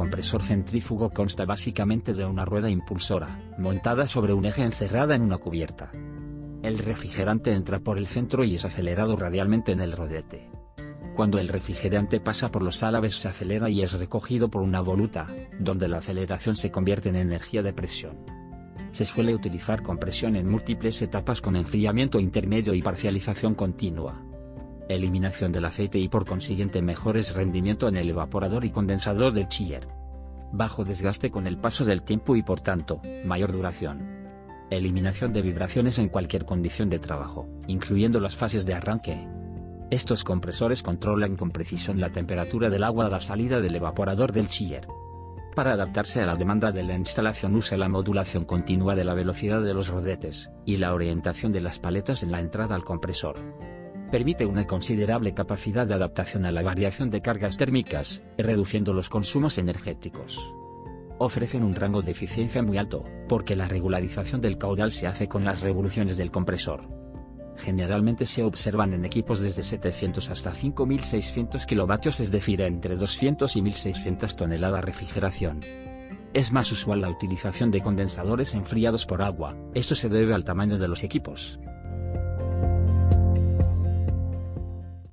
compresor centrífugo consta básicamente de una rueda impulsora, montada sobre un eje encerrada en una cubierta. El refrigerante entra por el centro y es acelerado radialmente en el rodete. Cuando el refrigerante pasa por los álabes se acelera y es recogido por una voluta, donde la aceleración se convierte en energía de presión. Se suele utilizar compresión en múltiples etapas con enfriamiento intermedio y parcialización continua. Eliminación del aceite y por consiguiente mejores rendimiento en el evaporador y condensador del chiller. Bajo desgaste con el paso del tiempo y por tanto, mayor duración. Eliminación de vibraciones en cualquier condición de trabajo, incluyendo las fases de arranque. Estos compresores controlan con precisión la temperatura del agua a la salida del evaporador del chiller. Para adaptarse a la demanda de la instalación usa la modulación continua de la velocidad de los rodetes, y la orientación de las paletas en la entrada al compresor. Permite una considerable capacidad de adaptación a la variación de cargas térmicas, reduciendo los consumos energéticos ofrecen un rango de eficiencia muy alto, porque la regularización del caudal se hace con las revoluciones del compresor. Generalmente se observan en equipos desde 700 hasta 5600 kilovatios, es decir, entre 200 y 1600 toneladas refrigeración. Es más usual la utilización de condensadores enfriados por agua, esto se debe al tamaño de los equipos.